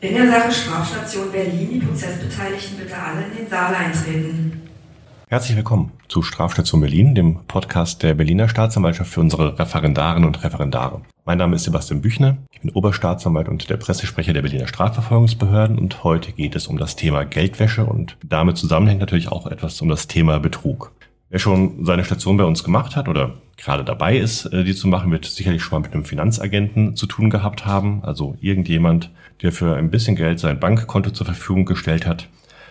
In der Sache Strafstation Berlin, die Prozessbeteiligten bitte alle in den Saal eintreten. Herzlich willkommen zu Strafstation Berlin, dem Podcast der Berliner Staatsanwaltschaft für unsere Referendarinnen und Referendare. Mein Name ist Sebastian Büchner, ich bin Oberstaatsanwalt und der Pressesprecher der Berliner Strafverfolgungsbehörden und heute geht es um das Thema Geldwäsche und damit zusammenhängt natürlich auch etwas um das Thema Betrug. Wer schon seine Station bei uns gemacht hat oder gerade dabei ist, äh, die zu machen, wird sicherlich schon mal mit einem Finanzagenten zu tun gehabt haben. Also irgendjemand, der für ein bisschen Geld sein Bankkonto zur Verfügung gestellt hat,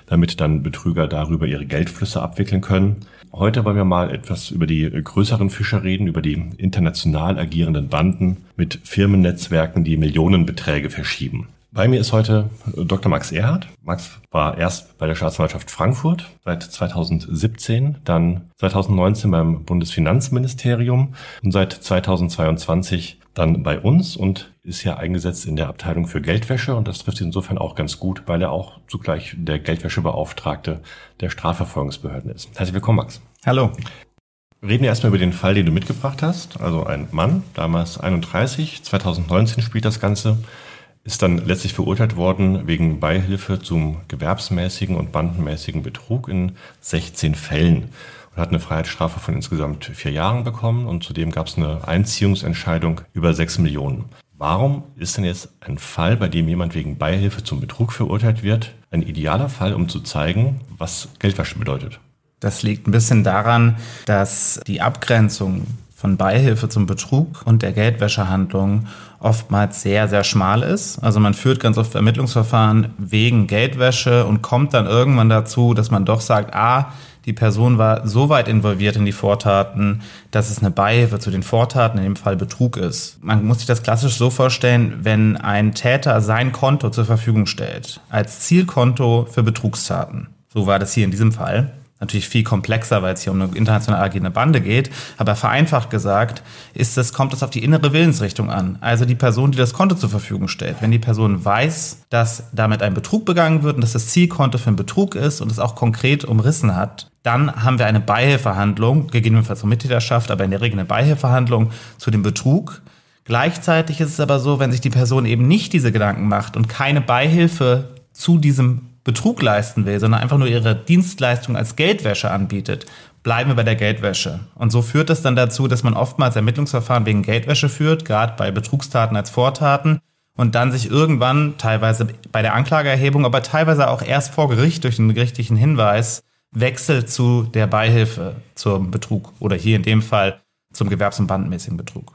damit dann Betrüger darüber ihre Geldflüsse abwickeln können. Heute wollen wir mal etwas über die größeren Fischer reden, über die international agierenden Banden mit Firmennetzwerken, die Millionenbeträge verschieben. Bei mir ist heute Dr. Max Erhardt. Max war erst bei der Staatsanwaltschaft Frankfurt seit 2017, dann 2019 beim Bundesfinanzministerium und seit 2022 dann bei uns und ist ja eingesetzt in der Abteilung für Geldwäsche und das trifft insofern auch ganz gut, weil er auch zugleich der Geldwäschebeauftragte der Strafverfolgungsbehörden ist. Herzlich willkommen, Max. Hallo. Reden wir erstmal über den Fall, den du mitgebracht hast. Also ein Mann, damals 31, 2019 spielt das Ganze ist dann letztlich verurteilt worden wegen Beihilfe zum gewerbsmäßigen und bandenmäßigen Betrug in 16 Fällen und hat eine Freiheitsstrafe von insgesamt vier Jahren bekommen und zudem gab es eine Einziehungsentscheidung über sechs Millionen. Warum ist denn jetzt ein Fall, bei dem jemand wegen Beihilfe zum Betrug verurteilt wird, ein idealer Fall, um zu zeigen, was Geldwäsche bedeutet? Das liegt ein bisschen daran, dass die Abgrenzung von Beihilfe zum Betrug und der Geldwäschehandlung oftmals sehr, sehr schmal ist. Also man führt ganz oft Ermittlungsverfahren wegen Geldwäsche und kommt dann irgendwann dazu, dass man doch sagt, ah, die Person war so weit involviert in die Vortaten, dass es eine Beihilfe zu den Vortaten, in dem Fall Betrug ist. Man muss sich das klassisch so vorstellen, wenn ein Täter sein Konto zur Verfügung stellt, als Zielkonto für Betrugstaten. So war das hier in diesem Fall natürlich viel komplexer, weil es hier um eine international agierende Bande geht. Aber vereinfacht gesagt ist es, kommt es auf die innere Willensrichtung an. Also die Person, die das Konto zur Verfügung stellt. Wenn die Person weiß, dass damit ein Betrug begangen wird und dass das Zielkonto für einen Betrug ist und es auch konkret umrissen hat, dann haben wir eine Beihilfehandlung, gegebenenfalls zur Mittäterschaft, aber in der Regel eine Beihilfehandlung zu dem Betrug. Gleichzeitig ist es aber so, wenn sich die Person eben nicht diese Gedanken macht und keine Beihilfe zu diesem Betrug leisten will, sondern einfach nur ihre Dienstleistung als Geldwäsche anbietet, bleiben wir bei der Geldwäsche. Und so führt es dann dazu, dass man oftmals Ermittlungsverfahren wegen Geldwäsche führt, gerade bei Betrugstaten als Vortaten, und dann sich irgendwann teilweise bei der Anklageerhebung, aber teilweise auch erst vor Gericht durch einen gerichtlichen Hinweis wechselt zu der Beihilfe zum Betrug oder hier in dem Fall zum gewerbs- und bandenmäßigen Betrug.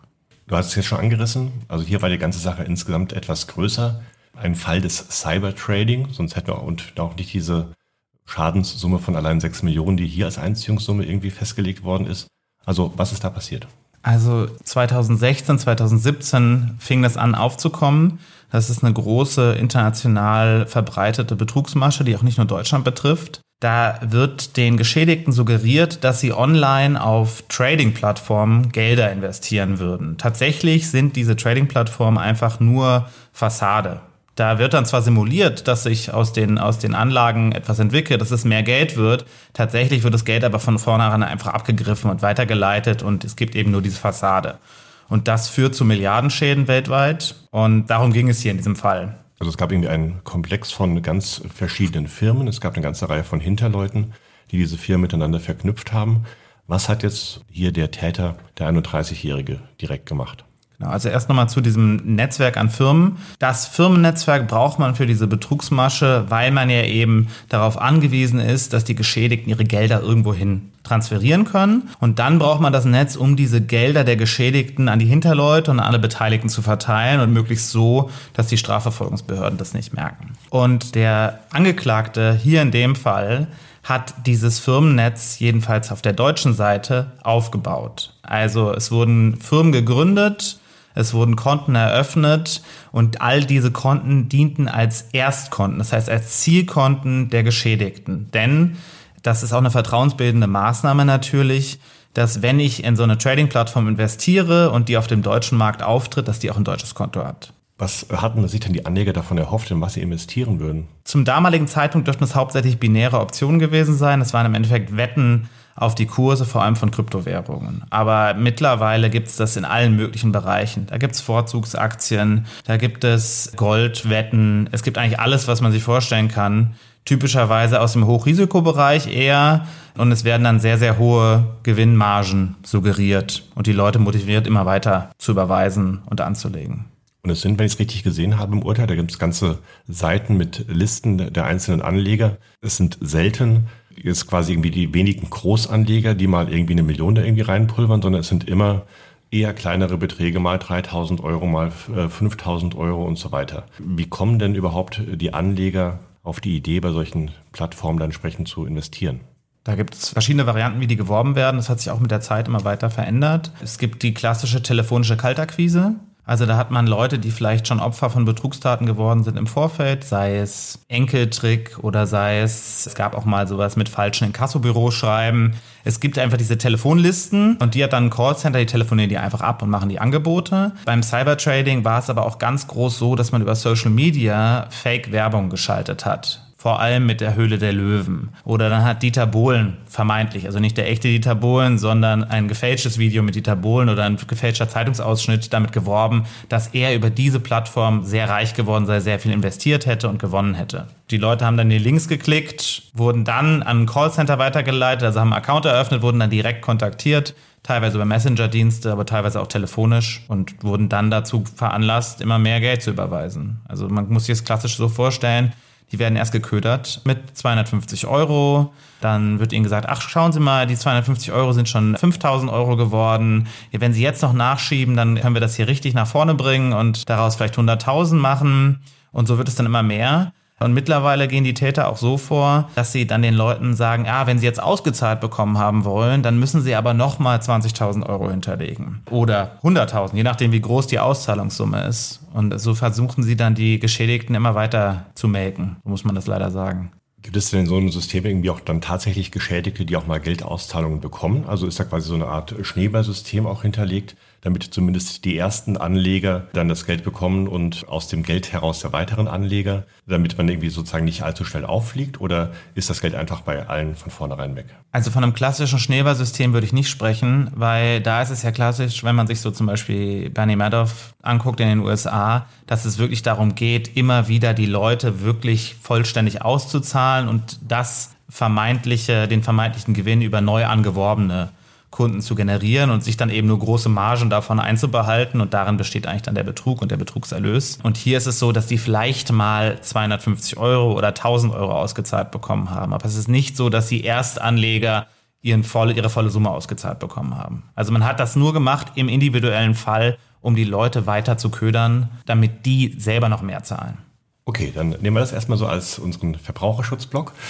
Du hast es jetzt schon angerissen. Also hier war die ganze Sache insgesamt etwas größer ein Fall des Cybertrading, sonst hätten wir und auch nicht diese Schadenssumme von allein 6 Millionen, die hier als Einziehungssumme irgendwie festgelegt worden ist. Also was ist da passiert? Also 2016, 2017 fing das an aufzukommen. Das ist eine große international verbreitete Betrugsmasche, die auch nicht nur Deutschland betrifft. Da wird den Geschädigten suggeriert, dass sie online auf Trading-Plattformen Gelder investieren würden. Tatsächlich sind diese Trading-Plattformen einfach nur Fassade. Da wird dann zwar simuliert, dass sich aus den, aus den Anlagen etwas entwickelt, dass es mehr Geld wird. Tatsächlich wird das Geld aber von vornherein einfach abgegriffen und weitergeleitet und es gibt eben nur diese Fassade. Und das führt zu Milliardenschäden weltweit. Und darum ging es hier in diesem Fall. Also es gab irgendwie einen Komplex von ganz verschiedenen Firmen. Es gab eine ganze Reihe von Hinterleuten, die diese Firmen miteinander verknüpft haben. Was hat jetzt hier der Täter, der 31-Jährige, direkt gemacht? Genau, also erst nochmal zu diesem Netzwerk an Firmen. Das Firmennetzwerk braucht man für diese Betrugsmasche, weil man ja eben darauf angewiesen ist, dass die Geschädigten ihre Gelder irgendwohin transferieren können. Und dann braucht man das Netz, um diese Gelder der Geschädigten an die Hinterleute und an alle Beteiligten zu verteilen und möglichst so, dass die Strafverfolgungsbehörden das nicht merken. Und der Angeklagte hier in dem Fall hat dieses Firmennetz jedenfalls auf der deutschen Seite aufgebaut. Also es wurden Firmen gegründet, es wurden Konten eröffnet und all diese Konten dienten als Erstkonten, das heißt als Zielkonten der Geschädigten. Denn das ist auch eine vertrauensbildende Maßnahme natürlich, dass wenn ich in so eine Trading-Plattform investiere und die auf dem deutschen Markt auftritt, dass die auch ein deutsches Konto hat. Was hatten sich denn die Anleger davon erhofft, in was sie investieren würden? Zum damaligen Zeitpunkt dürften es hauptsächlich binäre Optionen gewesen sein. Es waren im Endeffekt Wetten auf die Kurse vor allem von Kryptowährungen. Aber mittlerweile gibt es das in allen möglichen Bereichen. Da gibt es Vorzugsaktien, da gibt es Goldwetten, es gibt eigentlich alles, was man sich vorstellen kann. Typischerweise aus dem Hochrisikobereich eher. Und es werden dann sehr, sehr hohe Gewinnmargen suggeriert und die Leute motiviert, immer weiter zu überweisen und anzulegen. Und es sind, wenn ich es richtig gesehen habe im Urteil, da gibt es ganze Seiten mit Listen der einzelnen Anleger. Es sind selten jetzt quasi irgendwie die wenigen Großanleger, die mal irgendwie eine Million da irgendwie reinpulvern, sondern es sind immer eher kleinere Beträge, mal 3000 Euro, mal 5000 äh, Euro und so weiter. Wie kommen denn überhaupt die Anleger auf die Idee, bei solchen Plattformen dann entsprechend zu investieren? Da gibt es verschiedene Varianten, wie die geworben werden. Das hat sich auch mit der Zeit immer weiter verändert. Es gibt die klassische telefonische Kaltakquise. Also da hat man Leute, die vielleicht schon Opfer von Betrugstaten geworden sind im Vorfeld, sei es Enkeltrick oder sei es, es gab auch mal sowas mit falschen Inkassobüros schreiben. Es gibt einfach diese Telefonlisten und die hat dann ein Callcenter, die telefonieren die einfach ab und machen die Angebote. Beim Cybertrading war es aber auch ganz groß so, dass man über Social Media Fake-Werbung geschaltet hat vor allem mit der Höhle der Löwen. Oder dann hat Dieter Bohlen vermeintlich, also nicht der echte Dieter Bohlen, sondern ein gefälschtes Video mit Dieter Bohlen oder ein gefälschter Zeitungsausschnitt damit geworben, dass er über diese Plattform sehr reich geworden sei, sehr viel investiert hätte und gewonnen hätte. Die Leute haben dann die Links geklickt, wurden dann an ein Callcenter weitergeleitet, also haben einen Account eröffnet, wurden dann direkt kontaktiert teilweise über Messenger-Dienste, aber teilweise auch telefonisch und wurden dann dazu veranlasst, immer mehr Geld zu überweisen. Also man muss sich das klassisch so vorstellen, die werden erst geködert mit 250 Euro. Dann wird ihnen gesagt, ach, schauen Sie mal, die 250 Euro sind schon 5000 Euro geworden. Wenn Sie jetzt noch nachschieben, dann können wir das hier richtig nach vorne bringen und daraus vielleicht 100.000 machen. Und so wird es dann immer mehr. Und mittlerweile gehen die Täter auch so vor, dass sie dann den Leuten sagen, ja, wenn sie jetzt ausgezahlt bekommen haben wollen, dann müssen sie aber nochmal 20.000 Euro hinterlegen. Oder 100.000, je nachdem, wie groß die Auszahlungssumme ist. Und so versuchen sie dann die Geschädigten immer weiter zu melken, muss man das leider sagen. Gibt es denn in so einem System irgendwie auch dann tatsächlich Geschädigte, die auch mal Geldauszahlungen bekommen? Also ist da quasi so eine Art Schneeballsystem auch hinterlegt, damit zumindest die ersten Anleger dann das Geld bekommen und aus dem Geld heraus der weiteren Anleger, damit man irgendwie sozusagen nicht allzu schnell auffliegt? Oder ist das Geld einfach bei allen von vornherein weg? Also von einem klassischen Schneeballsystem würde ich nicht sprechen, weil da ist es ja klassisch, wenn man sich so zum Beispiel Bernie Madoff anguckt in den USA, dass es wirklich darum geht, immer wieder die Leute wirklich vollständig auszuzahlen und das vermeintliche, den vermeintlichen Gewinn über neu angeworbene Kunden zu generieren und sich dann eben nur große Margen davon einzubehalten. Und darin besteht eigentlich dann der Betrug und der Betrugserlös. Und hier ist es so, dass die vielleicht mal 250 Euro oder 1000 Euro ausgezahlt bekommen haben. Aber es ist nicht so, dass die Erstanleger ihren volle, ihre volle Summe ausgezahlt bekommen haben. Also man hat das nur gemacht im individuellen Fall, um die Leute weiter zu ködern, damit die selber noch mehr zahlen. Okay, dann nehmen wir das erstmal so als unseren Verbraucherschutzblock.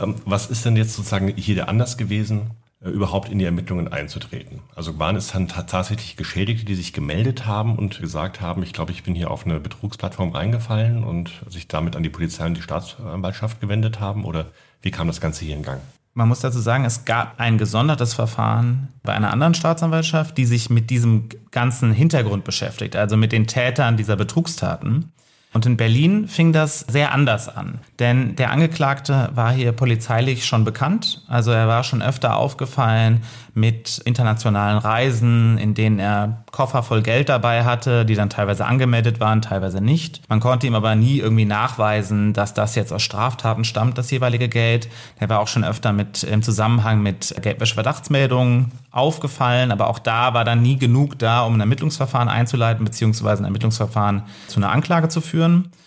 Ähm, was ist denn jetzt sozusagen hier der Anlass gewesen, äh, überhaupt in die Ermittlungen einzutreten. Also waren es dann tatsächlich Geschädigte, die sich gemeldet haben und gesagt haben, ich glaube, ich bin hier auf eine Betrugsplattform reingefallen und sich damit an die Polizei und die Staatsanwaltschaft gewendet haben? Oder wie kam das Ganze hier in Gang? Man muss dazu sagen, es gab ein gesondertes Verfahren bei einer anderen Staatsanwaltschaft, die sich mit diesem ganzen Hintergrund beschäftigt, also mit den Tätern dieser Betrugstaten. Und in Berlin fing das sehr anders an. Denn der Angeklagte war hier polizeilich schon bekannt. Also er war schon öfter aufgefallen mit internationalen Reisen, in denen er Koffer voll Geld dabei hatte, die dann teilweise angemeldet waren, teilweise nicht. Man konnte ihm aber nie irgendwie nachweisen, dass das jetzt aus Straftaten stammt, das jeweilige Geld. Er war auch schon öfter mit im Zusammenhang mit Geldwäscheverdachtsmeldungen aufgefallen, aber auch da war dann nie genug da, um ein Ermittlungsverfahren einzuleiten, beziehungsweise ein Ermittlungsverfahren zu einer Anklage zu führen.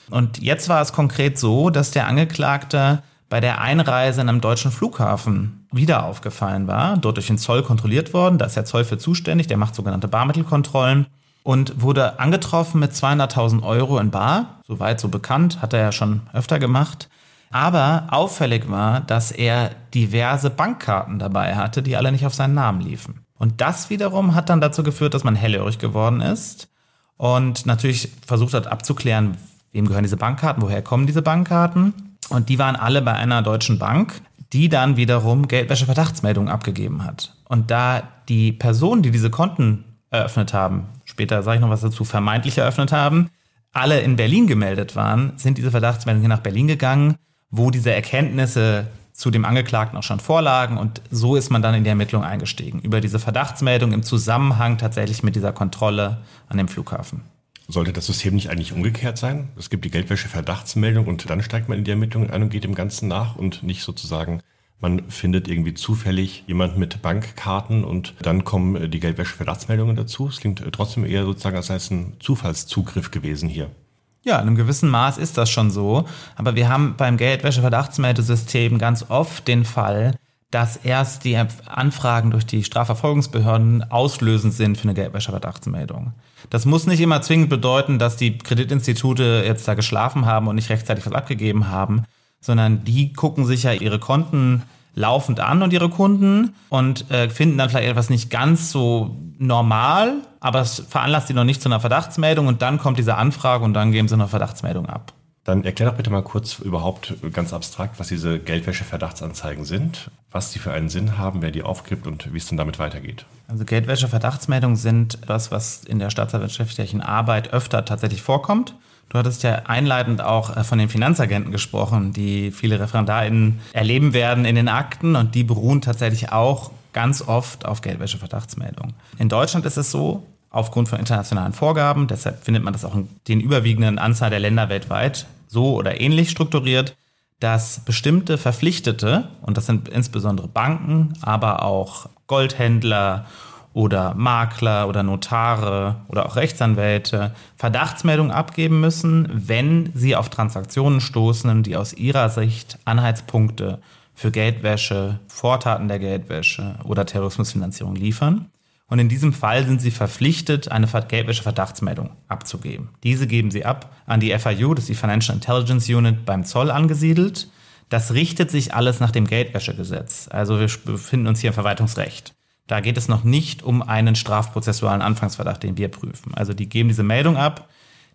Und jetzt war es konkret so, dass der Angeklagte bei der Einreise in einem deutschen Flughafen wieder aufgefallen war, dort durch den Zoll kontrolliert worden, da ist der Zoll für zuständig, der macht sogenannte Barmittelkontrollen und wurde angetroffen mit 200.000 Euro in Bar, soweit so bekannt, hat er ja schon öfter gemacht. Aber auffällig war, dass er diverse Bankkarten dabei hatte, die alle nicht auf seinen Namen liefen. Und das wiederum hat dann dazu geführt, dass man hellhörig geworden ist und natürlich versucht hat abzuklären, wem gehören diese Bankkarten, woher kommen diese Bankkarten. Und die waren alle bei einer deutschen Bank, die dann wiederum Geldwäsche-Verdachtsmeldungen abgegeben hat. Und da die Personen, die diese Konten eröffnet haben, später sage ich noch was dazu, vermeintlich eröffnet haben, alle in Berlin gemeldet waren, sind diese Verdachtsmeldungen nach Berlin gegangen, wo diese Erkenntnisse zu dem Angeklagten auch schon vorlagen und so ist man dann in die Ermittlung eingestiegen. Über diese Verdachtsmeldung im Zusammenhang tatsächlich mit dieser Kontrolle an dem Flughafen. Sollte das System nicht eigentlich umgekehrt sein? Es gibt die Geldwäsche-Verdachtsmeldung und dann steigt man in die Ermittlungen ein und geht dem Ganzen nach und nicht sozusagen, man findet irgendwie zufällig jemand mit Bankkarten und dann kommen die Geldwäsche-Verdachtsmeldungen dazu. Es klingt trotzdem eher sozusagen, als sei es ein Zufallszugriff gewesen hier. Ja, in einem gewissen Maß ist das schon so. Aber wir haben beim Geldwäsche-Verdachtsmeldesystem ganz oft den Fall, dass erst die Anfragen durch die Strafverfolgungsbehörden auslösend sind für eine Geldwäsche-Verdachtsmeldung. Das muss nicht immer zwingend bedeuten, dass die Kreditinstitute jetzt da geschlafen haben und nicht rechtzeitig was abgegeben haben, sondern die gucken sich ja ihre Konten laufend an und ihre Kunden und äh, finden dann vielleicht etwas nicht ganz so normal, aber es veranlasst sie noch nicht zu einer Verdachtsmeldung und dann kommt diese Anfrage und dann geben sie eine Verdachtsmeldung ab. Dann erklär doch bitte mal kurz überhaupt ganz abstrakt, was diese Geldwäsche-Verdachtsanzeigen sind, was die für einen Sinn haben, wer die aufgibt und wie es dann damit weitergeht. Also Geldwäsche-Verdachtsmeldungen sind etwas, was in der staatsanwaltschaftlichen Arbeit öfter tatsächlich vorkommt. Du hattest ja einleitend auch äh, von den Finanzagenten gesprochen, die viele ReferendarInnen erleben werden in den Akten und die beruhen tatsächlich auch ganz oft auf Geldwäsche-Verdachtsmeldungen. In Deutschland ist es so, aufgrund von internationalen Vorgaben, deshalb findet man das auch in den überwiegenden Anzahl der Länder weltweit, so oder ähnlich strukturiert, dass bestimmte Verpflichtete, und das sind insbesondere Banken, aber auch Goldhändler oder Makler oder Notare oder auch Rechtsanwälte Verdachtsmeldungen abgeben müssen, wenn sie auf Transaktionen stoßen, die aus ihrer Sicht Anhaltspunkte für Geldwäsche, Vortaten der Geldwäsche oder Terrorismusfinanzierung liefern. Und in diesem Fall sind sie verpflichtet, eine Geldwäsche-Verdachtsmeldung abzugeben. Diese geben sie ab an die FIU, das ist die Financial Intelligence Unit beim Zoll angesiedelt. Das richtet sich alles nach dem Geldwäschegesetz. Also wir befinden uns hier im Verwaltungsrecht. Da geht es noch nicht um einen strafprozessualen Anfangsverdacht, den wir prüfen. Also die geben diese Meldung ab.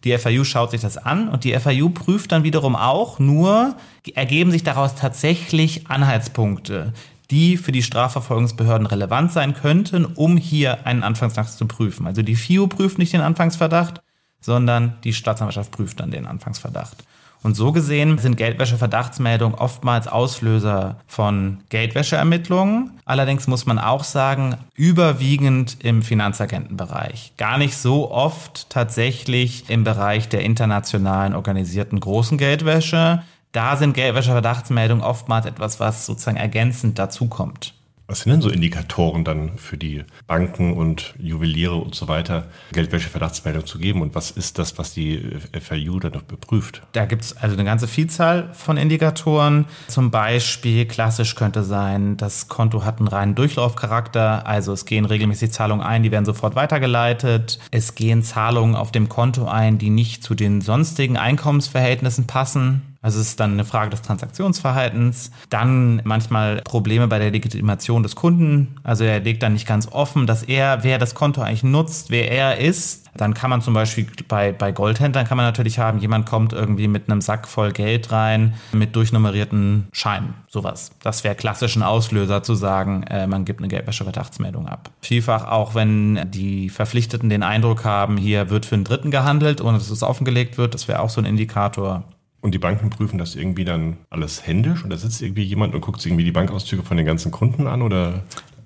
Die FIU schaut sich das an und die FIU prüft dann wiederum auch, nur ergeben sich daraus tatsächlich Anhaltspunkte, die für die Strafverfolgungsbehörden relevant sein könnten, um hier einen Anfangsverdacht zu prüfen. Also die FIU prüft nicht den Anfangsverdacht, sondern die Staatsanwaltschaft prüft dann den Anfangsverdacht. Und so gesehen sind Geldwäsche-Verdachtsmeldungen oftmals Auslöser von Geldwäscheermittlungen. Allerdings muss man auch sagen, überwiegend im Finanzagentenbereich. Gar nicht so oft tatsächlich im Bereich der internationalen organisierten großen Geldwäsche da sind Geldwäsche-Verdachtsmeldungen oftmals etwas, was sozusagen ergänzend dazukommt. Was sind denn so Indikatoren dann für die Banken und Juweliere und so weiter, Geldwäsche-Verdachtsmeldung zu geben? Und was ist das, was die FIU dann noch beprüft? Da gibt es also eine ganze Vielzahl von Indikatoren. Zum Beispiel klassisch könnte sein, das Konto hat einen reinen Durchlaufcharakter, also es gehen regelmäßig Zahlungen ein, die werden sofort weitergeleitet. Es gehen Zahlungen auf dem Konto ein, die nicht zu den sonstigen Einkommensverhältnissen passen. Also es ist dann eine Frage des Transaktionsverhaltens. Dann manchmal Probleme bei der Legitimation des Kunden. Also er legt dann nicht ganz offen, dass er, wer das Konto eigentlich nutzt, wer er ist. Dann kann man zum Beispiel bei, bei Goldhändlern kann man natürlich haben, jemand kommt irgendwie mit einem Sack voll Geld rein, mit durchnummerierten Scheinen, sowas. Das wäre klassisch ein Auslöser zu sagen, äh, man gibt eine Geldwäsche-Verdachtsmeldung ab. Vielfach auch, wenn die Verpflichteten den Eindruck haben, hier wird für einen Dritten gehandelt, ohne dass es offengelegt wird, das wäre auch so ein Indikator. Und die Banken prüfen das irgendwie dann alles händisch? Und da sitzt irgendwie jemand und guckt sich irgendwie die Bankauszüge von den ganzen Kunden an? Oder?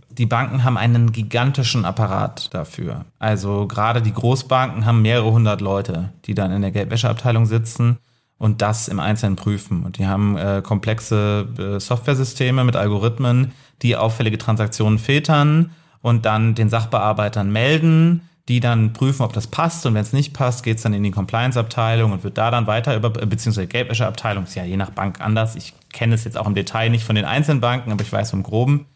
Die Banken haben einen gigantischen Apparat dafür. Also gerade die Großbanken haben mehrere hundert Leute, die dann in der Geldwäscheabteilung sitzen und das im Einzelnen prüfen. Und die haben äh, komplexe äh, Softwaresysteme mit Algorithmen, die auffällige Transaktionen filtern und dann den Sachbearbeitern melden die dann prüfen, ob das passt. Und wenn es nicht passt, geht es dann in die Compliance-Abteilung und wird da dann weiter über, beziehungsweise Geldwäscheabteilung, ist ja je nach Bank anders. Ich kenne es jetzt auch im Detail nicht von den einzelnen Banken, aber ich weiß im Groben,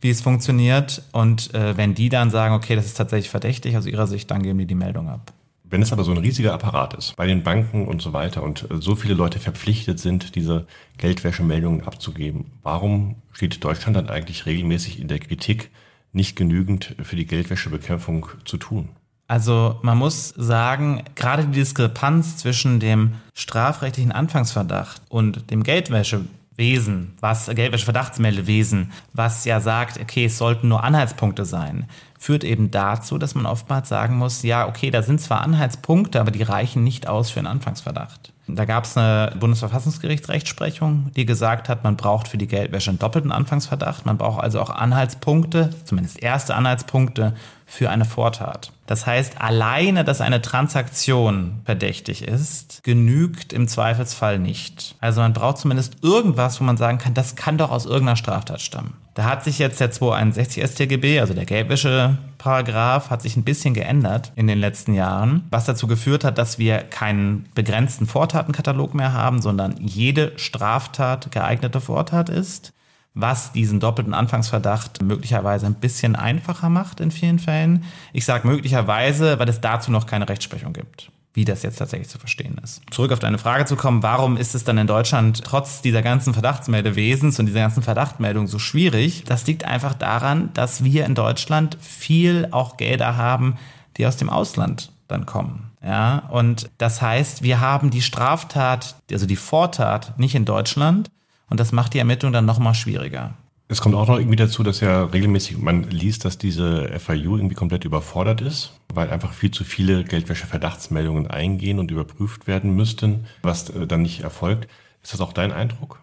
wie es funktioniert. Und äh, wenn die dann sagen, okay, das ist tatsächlich verdächtig aus ihrer Sicht, dann geben die die Meldung ab. Wenn es aber so ein riesiger Apparat ist, bei den Banken und so weiter und äh, so viele Leute verpflichtet sind, diese Geldwäschemeldungen abzugeben, warum steht Deutschland dann eigentlich regelmäßig in der Kritik, nicht genügend für die Geldwäschebekämpfung zu tun? Also man muss sagen, gerade die Diskrepanz zwischen dem strafrechtlichen Anfangsverdacht und dem Geldwäschewesen, was Geldwäscheverdachtsmeldewesen, was ja sagt, okay, es sollten nur Anhaltspunkte sein, führt eben dazu, dass man oftmals sagen muss, ja, okay, da sind zwar Anhaltspunkte, aber die reichen nicht aus für einen Anfangsverdacht. Da gab es eine Bundesverfassungsgerichtsrechtsprechung, die gesagt hat, man braucht für die Geldwäsche einen doppelten Anfangsverdacht. Man braucht also auch Anhaltspunkte, zumindest erste Anhaltspunkte für eine Vortat. Das heißt, alleine, dass eine Transaktion verdächtig ist, genügt im Zweifelsfall nicht. Also man braucht zumindest irgendwas, wo man sagen kann, das kann doch aus irgendeiner Straftat stammen. Da hat sich jetzt der 261 StGB, also der Geldwäsche-Paragraph, hat sich ein bisschen geändert in den letzten Jahren, was dazu geführt hat, dass wir keinen begrenzten Vortatenkatalog mehr haben, sondern jede Straftat geeignete Vortat ist was diesen doppelten Anfangsverdacht möglicherweise ein bisschen einfacher macht in vielen Fällen. Ich sage möglicherweise, weil es dazu noch keine Rechtsprechung gibt wie das jetzt tatsächlich zu verstehen ist. Zurück auf deine Frage zu kommen, warum ist es dann in Deutschland trotz dieser ganzen Verdachtsmeldewesens und dieser ganzen Verdachtmeldung so schwierig? Das liegt einfach daran, dass wir in Deutschland viel auch Gelder haben, die aus dem Ausland dann kommen. Ja, und das heißt, wir haben die Straftat, also die Vortat nicht in Deutschland und das macht die Ermittlung dann nochmal schwieriger. Es kommt auch noch irgendwie dazu, dass ja regelmäßig man liest, dass diese FIU irgendwie komplett überfordert ist, weil einfach viel zu viele Geldwäsche-Verdachtsmeldungen eingehen und überprüft werden müssten, was äh, dann nicht erfolgt. Ist das auch dein Eindruck?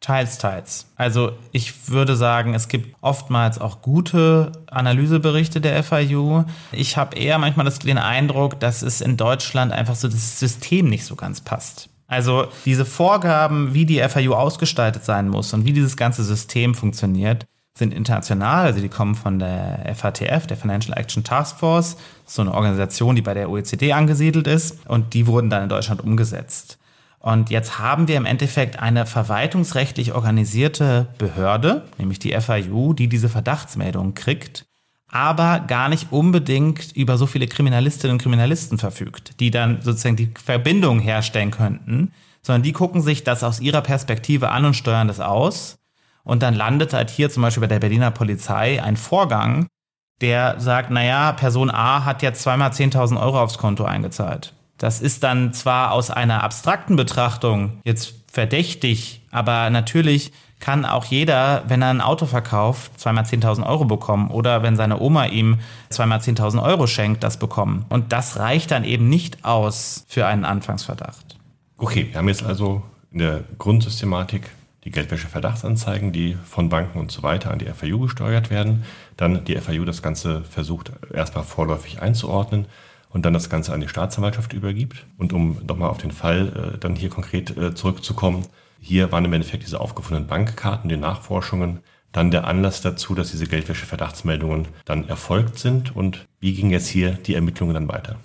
Teils, teils. Also ich würde sagen, es gibt oftmals auch gute Analyseberichte der FIU. Ich habe eher manchmal das, den Eindruck, dass es in Deutschland einfach so das System nicht so ganz passt. Also diese Vorgaben, wie die FIU ausgestaltet sein muss und wie dieses ganze System funktioniert, sind international. Also die kommen von der FATF, der Financial Action Task Force, so eine Organisation, die bei der OECD angesiedelt ist. Und die wurden dann in Deutschland umgesetzt. Und jetzt haben wir im Endeffekt eine verwaltungsrechtlich organisierte Behörde, nämlich die FIU, die diese Verdachtsmeldungen kriegt aber gar nicht unbedingt über so viele Kriminalistinnen und Kriminalisten verfügt, die dann sozusagen die Verbindung herstellen könnten, sondern die gucken sich das aus ihrer Perspektive an und steuern das aus. Und dann landet halt hier zum Beispiel bei der Berliner Polizei ein Vorgang, der sagt, naja, Person A hat jetzt zweimal 10.000 Euro aufs Konto eingezahlt. Das ist dann zwar aus einer abstrakten Betrachtung jetzt verdächtig, aber natürlich kann auch jeder, wenn er ein Auto verkauft, zweimal 10.000 Euro bekommen oder wenn seine Oma ihm zweimal 10.000 Euro schenkt, das bekommen. Und das reicht dann eben nicht aus für einen Anfangsverdacht. Okay, wir haben jetzt also in der Grundsystematik die Geldwäsche-Verdachtsanzeigen, die von Banken und so weiter an die FIU gesteuert werden. Dann die FIU das Ganze versucht erstmal vorläufig einzuordnen und dann das Ganze an die Staatsanwaltschaft übergibt. Und um nochmal auf den Fall äh, dann hier konkret äh, zurückzukommen, hier waren im Endeffekt diese aufgefundenen Bankkarten, die Nachforschungen, dann der Anlass dazu, dass diese Geldwäsche-Verdachtsmeldungen dann erfolgt sind. Und wie ging jetzt hier die Ermittlungen dann weiter?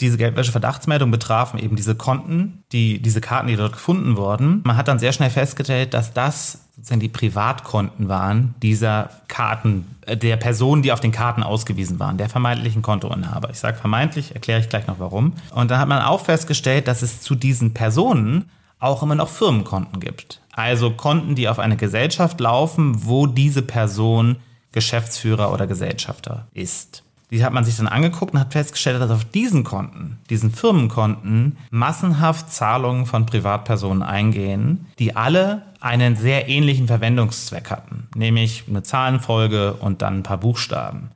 Diese Geldwäsche-Verdachtsmeldungen betrafen eben diese Konten, die, diese Karten, die dort gefunden wurden. Man hat dann sehr schnell festgestellt, dass das sozusagen die Privatkonten waren dieser Karten, äh, der Personen, die auf den Karten ausgewiesen waren, der vermeintlichen Kontoinhaber. Ich sage vermeintlich, erkläre ich gleich noch warum. Und dann hat man auch festgestellt, dass es zu diesen Personen auch immer noch Firmenkonten gibt. Also Konten, die auf eine Gesellschaft laufen, wo diese Person Geschäftsführer oder Gesellschafter ist. Die hat man sich dann angeguckt und hat festgestellt, dass auf diesen Konten, diesen Firmenkonten, massenhaft Zahlungen von Privatpersonen eingehen, die alle einen sehr ähnlichen Verwendungszweck hatten, nämlich eine Zahlenfolge und dann ein paar Buchstaben.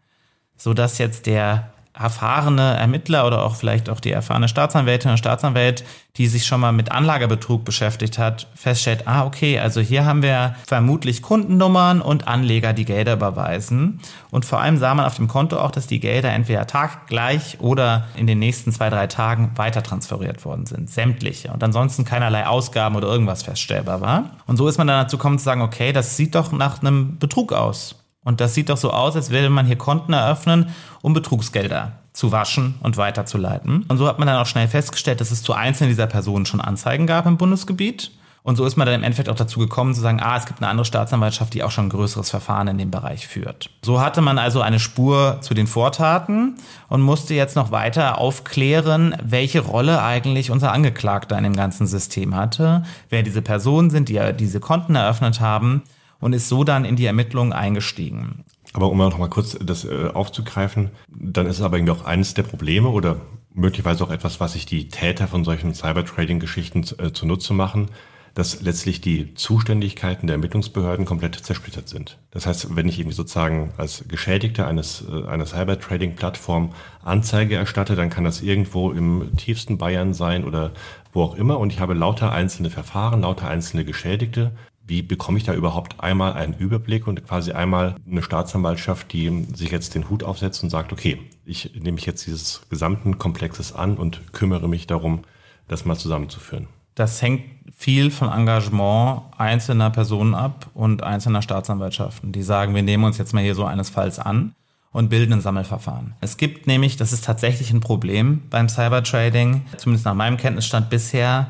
Sodass jetzt der erfahrene Ermittler oder auch vielleicht auch die erfahrene Staatsanwältin oder Staatsanwalt, die sich schon mal mit Anlagebetrug beschäftigt hat, feststellt, ah, okay, also hier haben wir vermutlich Kundennummern und Anleger, die Gelder überweisen. Und vor allem sah man auf dem Konto auch, dass die Gelder entweder taggleich oder in den nächsten zwei, drei Tagen weiter transferiert worden sind. Sämtliche. Und ansonsten keinerlei Ausgaben oder irgendwas feststellbar war. Und so ist man dann dazu gekommen zu sagen, okay, das sieht doch nach einem Betrug aus. Und das sieht doch so aus, als würde man hier Konten eröffnen, um Betrugsgelder zu waschen und weiterzuleiten. Und so hat man dann auch schnell festgestellt, dass es zu einzelnen dieser Personen schon Anzeigen gab im Bundesgebiet. Und so ist man dann im Endeffekt auch dazu gekommen zu sagen, ah, es gibt eine andere Staatsanwaltschaft, die auch schon ein größeres Verfahren in dem Bereich führt. So hatte man also eine Spur zu den Vortaten und musste jetzt noch weiter aufklären, welche Rolle eigentlich unser Angeklagter in dem ganzen System hatte, wer diese Personen sind, die diese Konten eröffnet haben und ist so dann in die Ermittlungen eingestiegen. Aber um noch mal kurz das äh, aufzugreifen, dann ist es aber irgendwie auch eines der Probleme oder möglicherweise auch etwas, was sich die Täter von solchen Cybertrading-Geschichten äh, zunutze machen, dass letztlich die Zuständigkeiten der Ermittlungsbehörden komplett zersplittert sind. Das heißt, wenn ich irgendwie sozusagen als Geschädigter eines, äh, einer Cyber-Trading-Plattform Anzeige erstatte, dann kann das irgendwo im tiefsten Bayern sein oder wo auch immer und ich habe lauter einzelne Verfahren, lauter einzelne Geschädigte. Wie bekomme ich da überhaupt einmal einen Überblick und quasi einmal eine Staatsanwaltschaft, die sich jetzt den Hut aufsetzt und sagt, okay, ich nehme mich jetzt dieses gesamten Komplexes an und kümmere mich darum, das mal zusammenzuführen? Das hängt viel vom Engagement einzelner Personen ab und einzelner Staatsanwaltschaften, die sagen, wir nehmen uns jetzt mal hier so eines Falls an und bilden ein Sammelverfahren. Es gibt nämlich, das ist tatsächlich ein Problem beim Cybertrading, zumindest nach meinem Kenntnisstand bisher,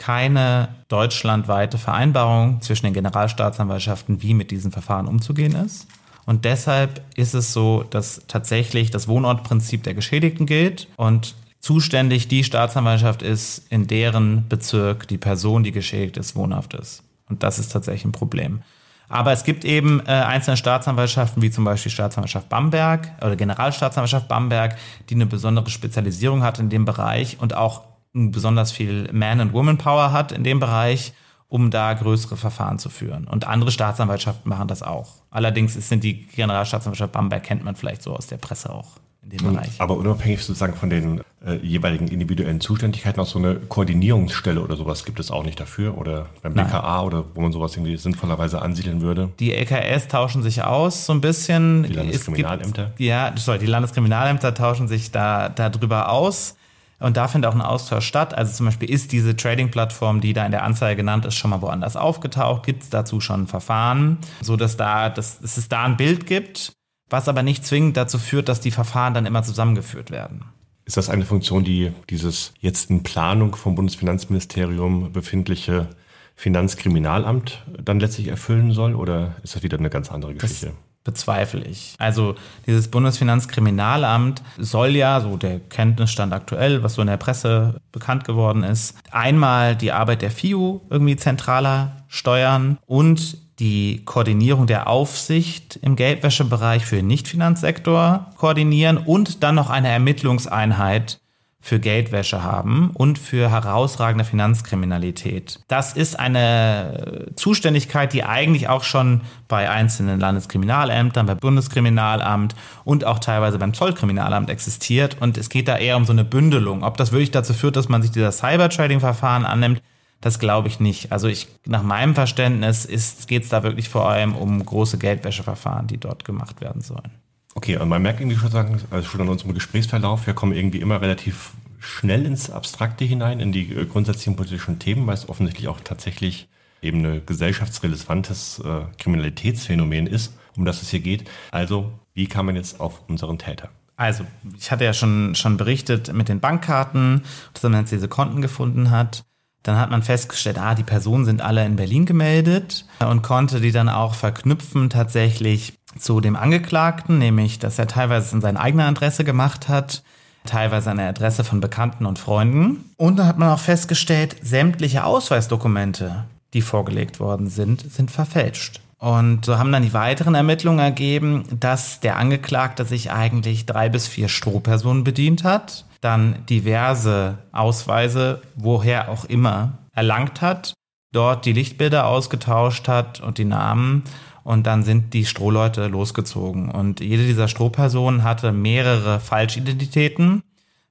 keine deutschlandweite Vereinbarung zwischen den Generalstaatsanwaltschaften, wie mit diesen Verfahren umzugehen ist. Und deshalb ist es so, dass tatsächlich das Wohnortprinzip der Geschädigten gilt und zuständig die Staatsanwaltschaft ist, in deren Bezirk die Person, die geschädigt ist, wohnhaft ist. Und das ist tatsächlich ein Problem. Aber es gibt eben äh, einzelne Staatsanwaltschaften, wie zum Beispiel Staatsanwaltschaft Bamberg oder Generalstaatsanwaltschaft Bamberg, die eine besondere Spezialisierung hat in dem Bereich und auch besonders viel Man- and Woman-Power hat in dem Bereich, um da größere Verfahren zu führen. Und andere Staatsanwaltschaften machen das auch. Allerdings sind die Generalstaatsanwaltschaft Bamberg, kennt man vielleicht so aus der Presse auch in dem Bereich. Aber unabhängig sozusagen von den äh, jeweiligen individuellen Zuständigkeiten, auch so eine Koordinierungsstelle oder sowas gibt es auch nicht dafür oder beim BKA Nein. oder wo man sowas irgendwie sinnvollerweise ansiedeln würde? Die LKS tauschen sich aus so ein bisschen. Die Landeskriminalämter? Gibt, ja, sorry, die Landeskriminalämter tauschen sich da darüber aus. Und da findet auch ein Austausch statt. Also zum Beispiel ist diese Trading-Plattform, die da in der Anzeige genannt ist, schon mal woanders aufgetaucht? Gibt es dazu schon ein Verfahren, so dass da, dass, dass es da ein Bild gibt? was aber nicht zwingend dazu führt, dass die Verfahren dann immer zusammengeführt werden. Ist das eine Funktion, die dieses jetzt in Planung vom Bundesfinanzministerium befindliche Finanzkriminalamt dann letztlich erfüllen soll oder ist das wieder eine ganz andere Geschichte? Das bezweifle ich. Also dieses Bundesfinanzkriminalamt soll ja, so der Kenntnisstand aktuell, was so in der Presse bekannt geworden ist, einmal die Arbeit der FIU irgendwie zentraler steuern und die Koordinierung der Aufsicht im Geldwäschebereich für den Nichtfinanzsektor koordinieren und dann noch eine Ermittlungseinheit für Geldwäsche haben und für herausragende Finanzkriminalität. Das ist eine Zuständigkeit, die eigentlich auch schon bei einzelnen Landeskriminalämtern, beim Bundeskriminalamt und auch teilweise beim Zollkriminalamt existiert. Und es geht da eher um so eine Bündelung. Ob das wirklich dazu führt, dass man sich dieser Cybertrading-Verfahren annimmt, das glaube ich nicht. Also ich, nach meinem Verständnis geht es da wirklich vor allem um große Geldwäscheverfahren, die dort gemacht werden sollen. Okay, und man merkt irgendwie schon, sagen, also schon an unserem Gesprächsverlauf, wir kommen irgendwie immer relativ schnell ins Abstrakte hinein, in die äh, grundsätzlichen politischen Themen, weil es offensichtlich auch tatsächlich eben ein gesellschaftsrelevantes äh, Kriminalitätsphänomen ist, um das es hier geht. Also, wie kam man jetzt auf unseren Täter? Also, ich hatte ja schon, schon berichtet mit den Bankkarten, dass man jetzt diese Konten gefunden hat. Dann hat man festgestellt, ah, die Personen sind alle in Berlin gemeldet und konnte die dann auch verknüpfen tatsächlich zu dem Angeklagten, nämlich, dass er teilweise in seine eigene Adresse gemacht hat, teilweise eine Adresse von Bekannten und Freunden. Und dann hat man auch festgestellt, sämtliche Ausweisdokumente, die vorgelegt worden sind, sind verfälscht. Und so haben dann die weiteren Ermittlungen ergeben, dass der Angeklagte sich eigentlich drei bis vier Strohpersonen bedient hat, dann diverse Ausweise, woher auch immer, erlangt hat, dort die Lichtbilder ausgetauscht hat und die Namen und dann sind die Strohleute losgezogen. Und jede dieser Strohpersonen hatte mehrere Falschidentitäten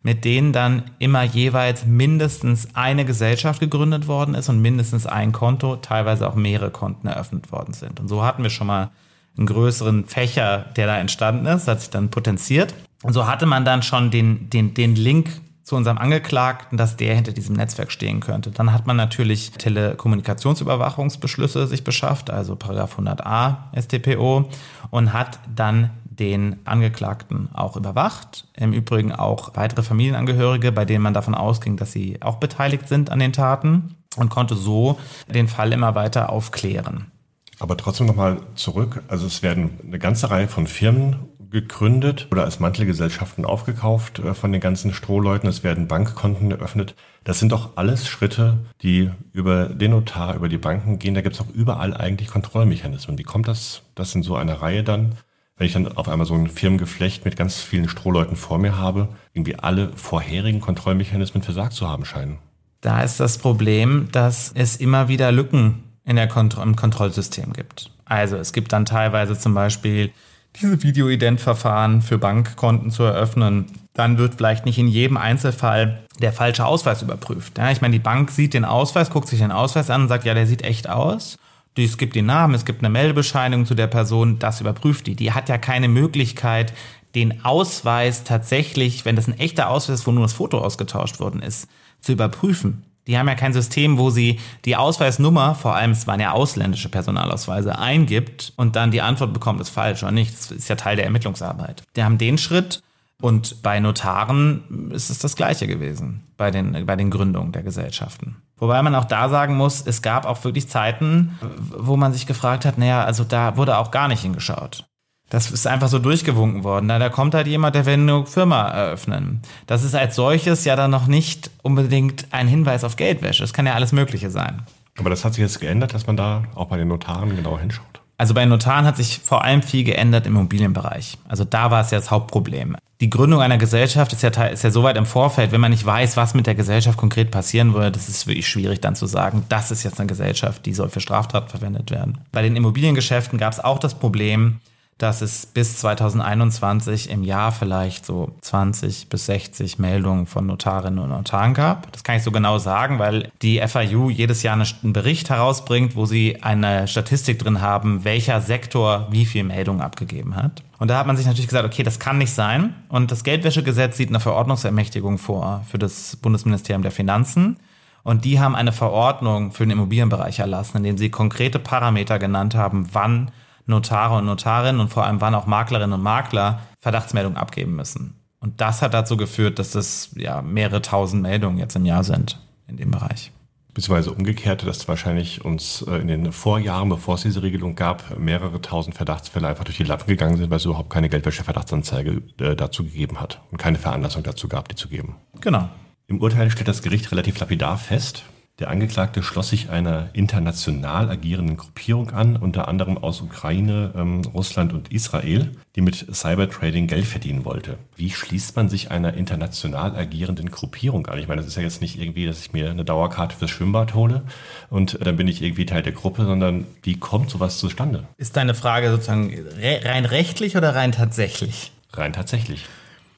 mit denen dann immer jeweils mindestens eine Gesellschaft gegründet worden ist und mindestens ein Konto, teilweise auch mehrere Konten eröffnet worden sind. Und so hatten wir schon mal einen größeren Fächer, der da entstanden ist, hat sich dann potenziert. Und so hatte man dann schon den, den, den Link zu unserem Angeklagten, dass der hinter diesem Netzwerk stehen könnte. Dann hat man natürlich Telekommunikationsüberwachungsbeschlüsse sich beschafft, also Paragraph 100a StPO und hat dann den Angeklagten auch überwacht. Im Übrigen auch weitere Familienangehörige, bei denen man davon ausging, dass sie auch beteiligt sind an den Taten und konnte so den Fall immer weiter aufklären. Aber trotzdem nochmal zurück. Also es werden eine ganze Reihe von Firmen gegründet oder als Mantelgesellschaften aufgekauft äh, von den ganzen Strohleuten. Es werden Bankkonten eröffnet. Das sind doch alles Schritte, die über den Notar, über die Banken gehen. Da gibt es auch überall eigentlich Kontrollmechanismen. Wie kommt das, das in so einer Reihe dann wenn ich dann auf einmal so ein Firmengeflecht mit ganz vielen Strohleuten vor mir habe, irgendwie alle vorherigen Kontrollmechanismen versagt zu haben scheinen. Da ist das Problem, dass es immer wieder Lücken in der Kont im Kontrollsystem gibt. Also es gibt dann teilweise zum Beispiel diese Videoident-Verfahren für Bankkonten zu eröffnen. Dann wird vielleicht nicht in jedem Einzelfall der falsche Ausweis überprüft. Ja, ich meine, die Bank sieht den Ausweis, guckt sich den Ausweis an und sagt, ja, der sieht echt aus. Es gibt den Namen, es gibt eine Meldebescheinigung zu der Person, das überprüft die. Die hat ja keine Möglichkeit, den Ausweis tatsächlich, wenn das ein echter Ausweis ist, wo nur das Foto ausgetauscht worden ist, zu überprüfen. Die haben ja kein System, wo sie die Ausweisnummer, vor allem es waren ja ausländische Personalausweise, eingibt und dann die Antwort bekommt, ist falsch oder nicht. Das ist ja Teil der Ermittlungsarbeit. Die haben den Schritt und bei Notaren ist es das Gleiche gewesen, bei den, bei den Gründungen der Gesellschaften. Wobei man auch da sagen muss, es gab auch wirklich Zeiten, wo man sich gefragt hat, naja, also da wurde auch gar nicht hingeschaut. Das ist einfach so durchgewunken worden. Da, da kommt halt jemand, der will eine Firma eröffnen. Das ist als solches ja dann noch nicht unbedingt ein Hinweis auf Geldwäsche. Das kann ja alles Mögliche sein. Aber das hat sich jetzt geändert, dass man da auch bei den Notaren genauer hinschaut. Also bei Notaren hat sich vor allem viel geändert im Immobilienbereich. Also da war es ja das Hauptproblem. Die Gründung einer Gesellschaft ist ja, ist ja so weit im Vorfeld, wenn man nicht weiß, was mit der Gesellschaft konkret passieren würde, das ist wirklich schwierig dann zu sagen, das ist jetzt eine Gesellschaft, die soll für Straftaten verwendet werden. Bei den Immobiliengeschäften gab es auch das Problem, dass es bis 2021 im Jahr vielleicht so 20 bis 60 Meldungen von Notarinnen und Notaren gab. Das kann ich so genau sagen, weil die FIU jedes Jahr einen Bericht herausbringt, wo sie eine Statistik drin haben, welcher Sektor wie viel Meldungen abgegeben hat. Und da hat man sich natürlich gesagt, okay, das kann nicht sein. Und das Geldwäschegesetz sieht eine Verordnungsermächtigung vor für das Bundesministerium der Finanzen. Und die haben eine Verordnung für den Immobilienbereich erlassen, in dem sie konkrete Parameter genannt haben, wann Notare und Notarinnen und vor allem wann auch Maklerinnen und Makler Verdachtsmeldungen abgeben müssen. Und das hat dazu geführt, dass es ja mehrere tausend Meldungen jetzt im Jahr sind in dem Bereich. Beziehungsweise umgekehrt, dass wahrscheinlich uns äh, in den Vorjahren, bevor es diese Regelung gab, mehrere tausend Verdachtsfälle einfach durch die Lappen gegangen sind, weil es überhaupt keine Geldwäsche-Verdachtsanzeige äh, dazu gegeben hat und keine Veranlassung dazu gab, die zu geben. Genau. Im Urteil stellt das Gericht relativ lapidar fest, der Angeklagte schloss sich einer international agierenden Gruppierung an, unter anderem aus Ukraine, ähm, Russland und Israel, die mit Cybertrading Geld verdienen wollte. Wie schließt man sich einer international agierenden Gruppierung an? Ich meine, das ist ja jetzt nicht irgendwie, dass ich mir eine Dauerkarte fürs Schwimmbad hole und dann bin ich irgendwie Teil der Gruppe, sondern wie kommt sowas zustande? Ist deine Frage sozusagen rein rechtlich oder rein tatsächlich? Rein tatsächlich.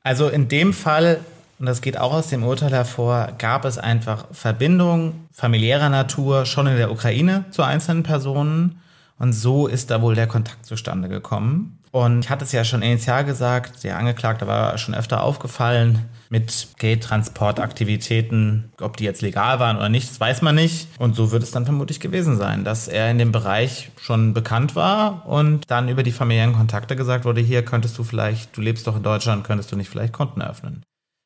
Also in dem Fall und das geht auch aus dem Urteil hervor, gab es einfach Verbindungen familiärer Natur schon in der Ukraine zu einzelnen Personen. Und so ist da wohl der Kontakt zustande gekommen. Und ich hatte es ja schon initial gesagt, der Angeklagte war schon öfter aufgefallen mit Geldtransportaktivitäten. Ob die jetzt legal waren oder nicht, das weiß man nicht. Und so wird es dann vermutlich gewesen sein, dass er in dem Bereich schon bekannt war und dann über die familiären Kontakte gesagt wurde, hier könntest du vielleicht, du lebst doch in Deutschland, könntest du nicht vielleicht Konten eröffnen.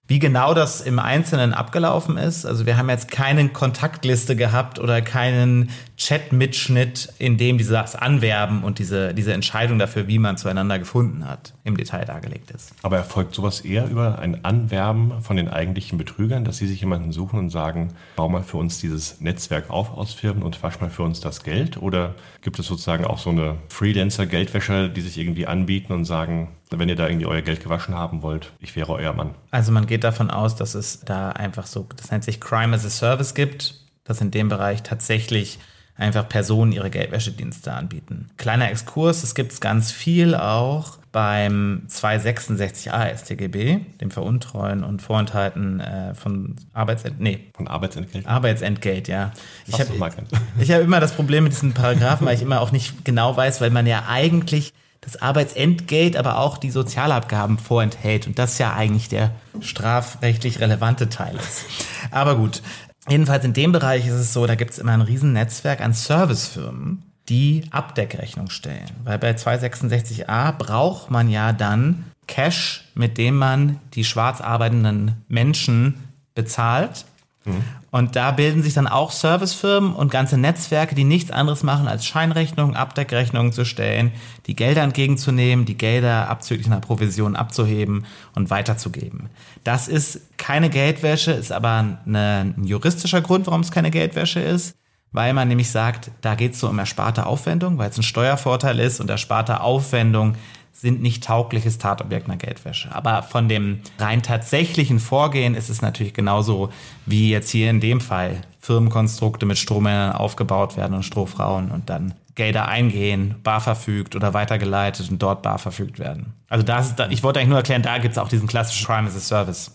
Wie genau das im Einzelnen abgelaufen ist, also wir haben jetzt keine Kontaktliste gehabt oder keinen Chat-Mitschnitt, in dem dieses Anwerben und diese, diese Entscheidung dafür, wie man zueinander gefunden hat, im Detail dargelegt ist. Aber erfolgt sowas eher über ein Anwerben von den eigentlichen Betrügern, dass sie sich jemanden suchen und sagen, bau mal für uns dieses Netzwerk auf aus Firmen und wasch mal für uns das Geld? Oder gibt es sozusagen auch so eine Freelancer-Geldwäscher, die sich irgendwie anbieten und sagen, wenn ihr da irgendwie euer Geld gewaschen haben wollt, ich wäre euer Mann. Also man geht davon aus, dass es da einfach so, das nennt sich Crime as a Service gibt, dass in dem Bereich tatsächlich einfach Personen ihre Geldwäschedienste anbieten. Kleiner Exkurs, es gibt ganz viel auch beim 266a StGB, dem Veruntreuen und Vorenthalten äh, von Arbeitsent nee. von Arbeitsentgelt. Arbeitsentgelt, ja. Ich habe hab immer das Problem mit diesen Paragraphen, weil ich immer auch nicht genau weiß, weil man ja eigentlich das Arbeitsentgelt, aber auch die Sozialabgaben vorenthält. Und das ja eigentlich der strafrechtlich relevante Teil ist. Aber gut. Jedenfalls in dem Bereich ist es so, da gibt es immer ein Riesennetzwerk an Servicefirmen, die Abdeckrechnung stellen. Weil bei 266a braucht man ja dann Cash, mit dem man die schwarz arbeitenden Menschen bezahlt. Mhm. Und da bilden sich dann auch Servicefirmen und ganze Netzwerke, die nichts anderes machen, als Scheinrechnungen, Abdeckrechnungen zu stellen, die Gelder entgegenzunehmen, die Gelder abzüglich einer Provision abzuheben und weiterzugeben. Das ist keine Geldwäsche, ist aber eine, ein juristischer Grund, warum es keine Geldwäsche ist, weil man nämlich sagt, da geht es so um ersparte Aufwendung, weil es ein Steuervorteil ist und ersparte Aufwendung sind nicht taugliches Tatobjekt einer Geldwäsche. Aber von dem rein tatsächlichen Vorgehen ist es natürlich genauso wie jetzt hier in dem Fall Firmenkonstrukte mit Strohmännern aufgebaut werden und Strohfrauen und dann Gelder eingehen, bar verfügt oder weitergeleitet und dort bar verfügt werden. Also da ist, ich wollte eigentlich nur erklären, da gibt es auch diesen klassischen Crime as a Service.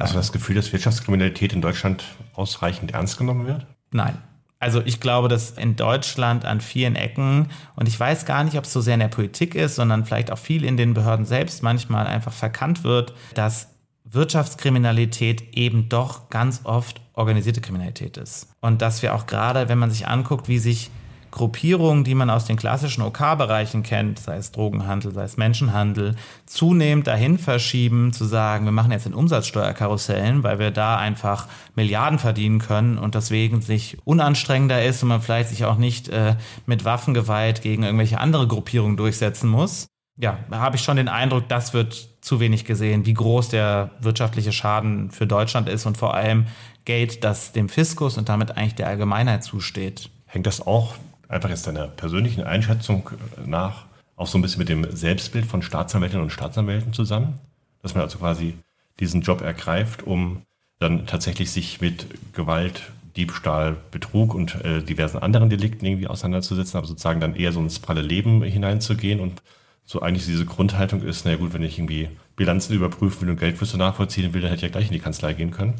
Hast du das Gefühl, dass Wirtschaftskriminalität in Deutschland ausreichend ernst genommen wird? Nein. Also ich glaube, dass in Deutschland an vielen Ecken, und ich weiß gar nicht, ob es so sehr in der Politik ist, sondern vielleicht auch viel in den Behörden selbst manchmal einfach verkannt wird, dass Wirtschaftskriminalität eben doch ganz oft organisierte Kriminalität ist. Und dass wir auch gerade, wenn man sich anguckt, wie sich Gruppierungen, die man aus den klassischen OK-Bereichen kennt, sei es Drogenhandel, sei es Menschenhandel, zunehmend dahin verschieben, zu sagen, wir machen jetzt in Umsatzsteuerkarussellen, weil wir da einfach Milliarden verdienen können und deswegen sich unanstrengender ist und man vielleicht sich auch nicht äh, mit Waffengewalt gegen irgendwelche andere Gruppierungen durchsetzen muss. Ja, da habe ich schon den Eindruck, das wird zu wenig gesehen, wie groß der wirtschaftliche Schaden für Deutschland ist und vor allem Geld, das dem Fiskus und damit eigentlich der Allgemeinheit zusteht. Hängt das auch einfach jetzt deiner persönlichen Einschätzung nach auch so ein bisschen mit dem Selbstbild von Staatsanwältinnen und Staatsanwälten zusammen? Dass man also quasi diesen Job ergreift, um dann tatsächlich sich mit Gewalt, Diebstahl, Betrug und äh, diversen anderen Delikten irgendwie auseinanderzusetzen, aber sozusagen dann eher so ins pralle Leben hineinzugehen und so eigentlich diese Grundhaltung ist, naja gut, wenn ich irgendwie Bilanzen überprüfen will und Geldflüsse nachvollziehen will, dann hätte ich ja gleich in die Kanzlei gehen können.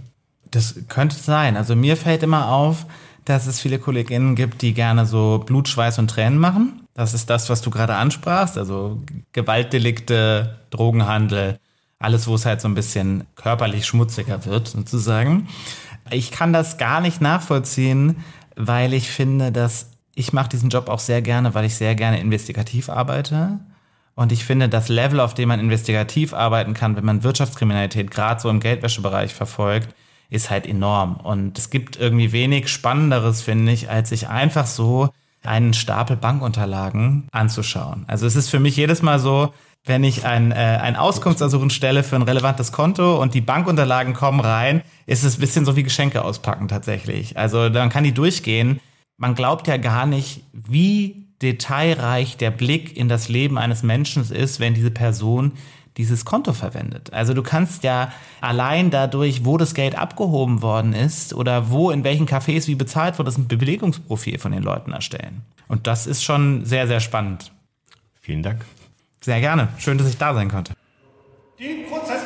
Das könnte sein. Also mir fällt immer auf, dass es viele Kolleginnen gibt, die gerne so Blut, Schweiß und Tränen machen. Das ist das, was du gerade ansprachst, also Gewaltdelikte, Drogenhandel, alles, wo es halt so ein bisschen körperlich schmutziger wird, sozusagen. Ich kann das gar nicht nachvollziehen, weil ich finde, dass ich mache diesen Job auch sehr gerne, weil ich sehr gerne investigativ arbeite. Und ich finde, das Level, auf dem man investigativ arbeiten kann, wenn man Wirtschaftskriminalität gerade so im Geldwäschebereich verfolgt, ist halt enorm. Und es gibt irgendwie wenig Spannenderes, finde ich, als sich einfach so einen Stapel Bankunterlagen anzuschauen. Also es ist für mich jedes Mal so, wenn ich ein, äh, ein Auskunftsersuchen stelle für ein relevantes Konto und die Bankunterlagen kommen rein, ist es ein bisschen so wie Geschenke auspacken tatsächlich. Also dann kann die durchgehen. Man glaubt ja gar nicht, wie detailreich der Blick in das Leben eines Menschen ist, wenn diese Person dieses Konto verwendet. Also du kannst ja allein dadurch, wo das Geld abgehoben worden ist oder wo in welchen Cafés wie bezahlt wurde, das ein Bewegungsprofil von den Leuten erstellen. Und das ist schon sehr, sehr spannend. Vielen Dank. Sehr gerne. Schön, dass ich da sein konnte. Die Prozessbeteiligten bitte.